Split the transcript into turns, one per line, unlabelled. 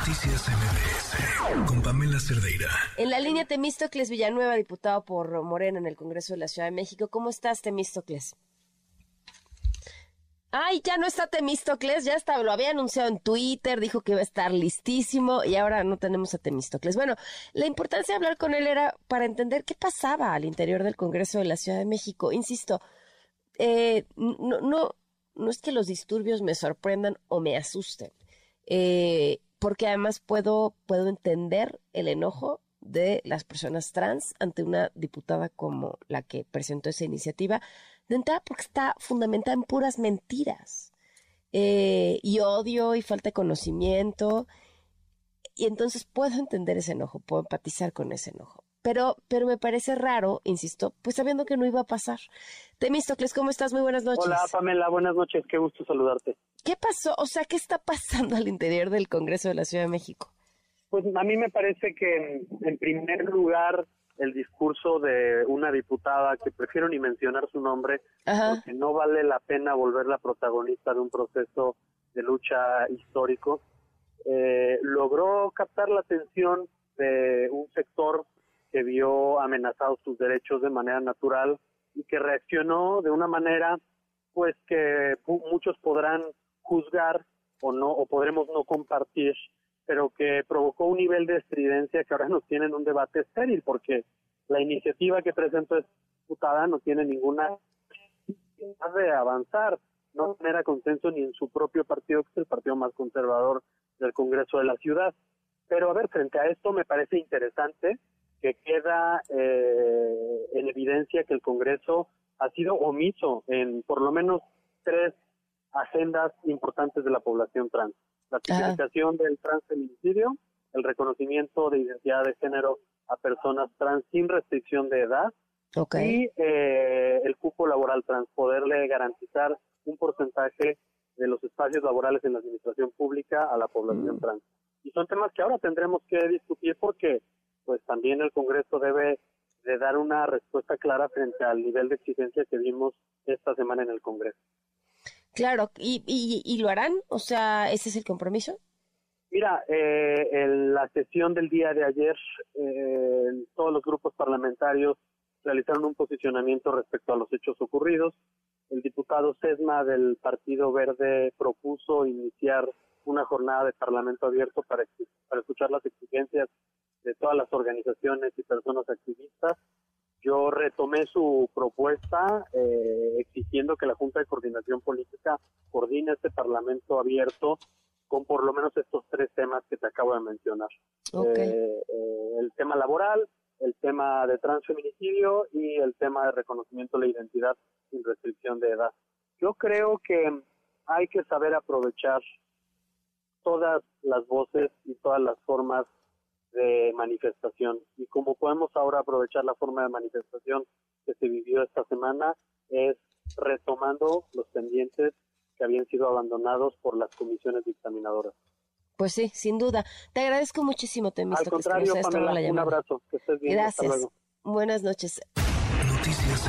Noticias MBS con Pamela Cerdeira.
En la línea Temístocles Villanueva, diputado por Morena en el Congreso de la Ciudad de México. ¿Cómo estás, Temístocles? Ay, ya no está Temístocles, ya está, lo había anunciado en Twitter, dijo que iba a estar listísimo y ahora no tenemos a Temístocles. Bueno, la importancia de hablar con él era para entender qué pasaba al interior del Congreso de la Ciudad de México. Insisto, eh, no, no, no es que los disturbios me sorprendan o me asusten, eh, porque además puedo, puedo entender el enojo de las personas trans ante una diputada como la que presentó esa iniciativa, de entrada porque está fundamentada en puras mentiras eh, y odio y falta de conocimiento. Y entonces puedo entender ese enojo, puedo empatizar con ese enojo. Pero, pero me parece raro, insisto, pues sabiendo que no iba a pasar. Temístocles, ¿cómo estás? Muy buenas noches.
Hola, Pamela, buenas noches, qué gusto saludarte.
¿Qué pasó? O sea, ¿qué está pasando al interior del Congreso de la Ciudad de México?
Pues a mí me parece que, en primer lugar, el discurso de una diputada que prefiero ni mencionar su nombre, porque no vale la pena volverla protagonista de un proceso de lucha histórico, eh, logró captar la atención de un sector que vio amenazados sus derechos de manera natural y que reaccionó de una manera pues que muchos podrán juzgar o no o podremos no compartir pero que provocó un nivel de estridencia que ahora nos tiene en un debate estéril, porque la iniciativa que presentó esta diputada no tiene ninguna de avanzar, no genera consenso ni en su propio partido, que es el partido más conservador del Congreso de la ciudad. Pero a ver, frente a esto me parece interesante que queda eh, en evidencia que el Congreso ha sido omiso en por lo menos tres agendas importantes de la población trans la tipificación del transfeminicidio, el reconocimiento de identidad de género a personas trans sin restricción de edad y eh, el cupo laboral trans, poderle garantizar un porcentaje de los espacios laborales en la administración pública a la población mm. trans. Y son temas que ahora tendremos que discutir porque pues también el Congreso debe de dar una respuesta clara frente al nivel de exigencia que vimos esta semana en el Congreso.
Claro, ¿y, y, lo harán? O sea, ¿ese es el compromiso?
Mira, eh, en la sesión del día de ayer, eh, todos los grupos parlamentarios realizaron un posicionamiento respecto a los hechos ocurridos. El diputado Sesma del Partido Verde propuso iniciar una jornada de parlamento abierto para, para escuchar las exigencias todas las organizaciones y personas activistas yo retomé su propuesta eh, exigiendo que la Junta de Coordinación Política coordine este Parlamento abierto con por lo menos estos tres temas que te acabo de mencionar. Eh, eh, el tema laboral, el tema de transfeminicidio y el tema de reconocimiento de la identidad sin restricción de edad. Yo creo que hay que saber aprovechar todas las voces y todas las formas de manifestación. Y como podemos ahora aprovechar la forma de manifestación que se vivió esta semana, es retomando los pendientes que habían sido abandonados por las comisiones dictaminadoras.
Pues sí, sin duda. Te agradezco muchísimo, Temista.
Al contrario, Pamela, un abrazo. Que estés bien.
Gracias. Buenas noches. Noticias